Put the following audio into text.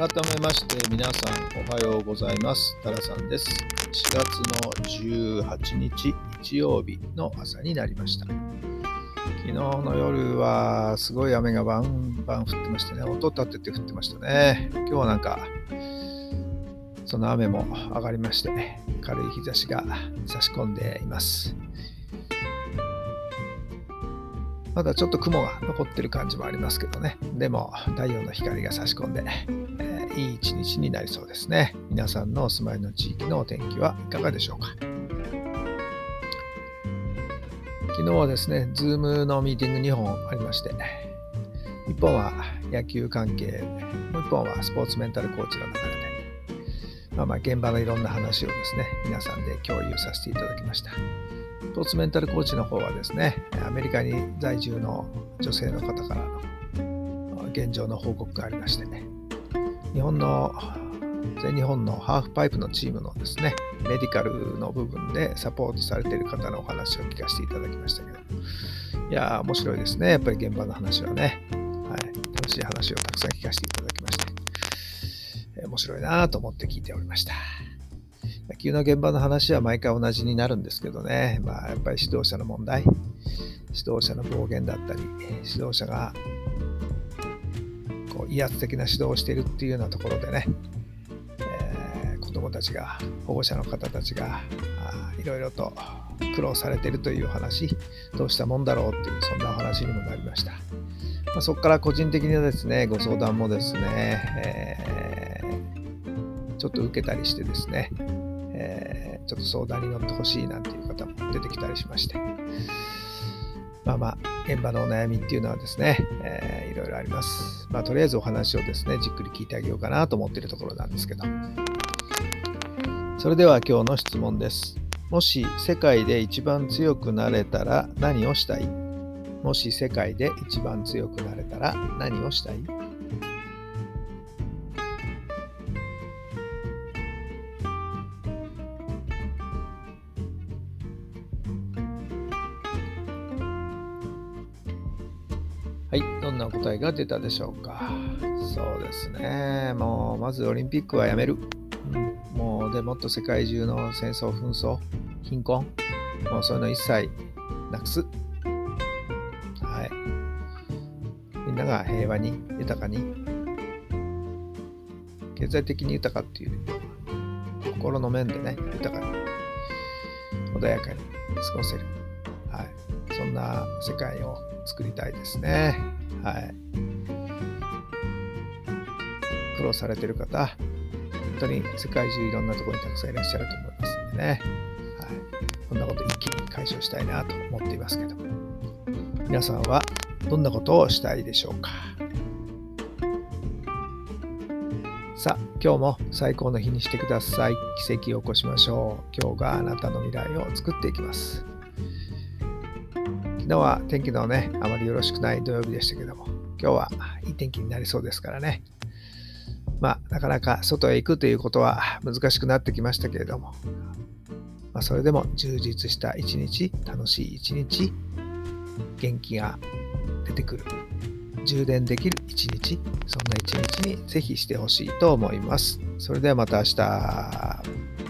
改めまして皆さんおはようございます。タラさんです。4月の18日日曜日の朝になりました。昨日の夜はすごい雨がバンバン降ってましてね。音立てて降ってましたね。今日はなんかその雨も上がりまして軽い日差しが差し込んでいます。まだちょっと雲が残ってる感じもありますけどね。でも太陽の光が差し込んでいい一日になりそうですね。皆さんのお住まいの地域のお天気はいかがでしょうか。昨日はですね、Zoom のミーティング2本ありまして、1本は野球関係、もう1本はスポーツメンタルコーチの流れで、まあまあ現場のいろんな話をですね、皆さんで共有させていただきました。スポーツメンタルコーチの方はですね、アメリカに在住の女性の方からの現状の報告がありましてね、日本の全日本のハーフパイプのチームのですね、メディカルの部分でサポートされている方のお話を聞かせていただきましたけど、いやー、面白いですね。やっぱり現場の話はね、はい、楽しい話をたくさん聞かせていただきまして、面白いなと思って聞いておりました。野球の現場の話は毎回同じになるんですけどね、まあ、やっぱり指導者の問題、指導者の暴言だったり、指導者がこう威圧的な指導をしているっていうようなところでね、えー、子どもたちが保護者の方たちがいろいろと苦労されているという話どうしたもんだろうっていうそんなお話にもなりました、まあ、そこから個人的にはですねご相談もですね、えー、ちょっと受けたりしてですね、えー、ちょっと相談に乗ってほしいなんていう方も出てきたりしまして。まあまあ、現場のお悩みっていうのはですね、えー、いろいろあります。まあ、とりあえずお話をですね、じっくり聞いてあげようかなと思っているところなんですけど。それでは今日の質問です。もし世界で一番強くなれたら何をしたい？もし世界で一番強くなれたら何をしたい？はい、どんな答えが出たでしょうか？そうですね。もう、まずオリンピックはやめる。うん、もう、でもっと世界中の戦争、紛争、貧困、もうそういうの一切なくす。はい。みんなが平和に、豊かに、経済的に豊かっていう心の面でね、豊かに、穏やかに過ごせる。はい。そんな世界を作りたいですね。はい。苦労されてる方、本当に世界中いろんなところにたくさんいらっしゃると思いますんでね。はい。こんなこと一気に解消したいなと思っていますけど。皆さんはどんなことをしたいでしょうか？さあ、今日も最高の日にしてください。奇跡を起こしましょう。今日があなたの未来を作っていきます。昨日は天気のね、あまりよろしくない土曜日でしたけども、今日はいい天気になりそうですからね。まあ、なかなか外へ行くということは難しくなってきましたけれども、まあ、それでも充実した一日、楽しい一日、元気が出てくる、充電できる一日、そんな一日にぜひしてほしいと思います。それではまた明日。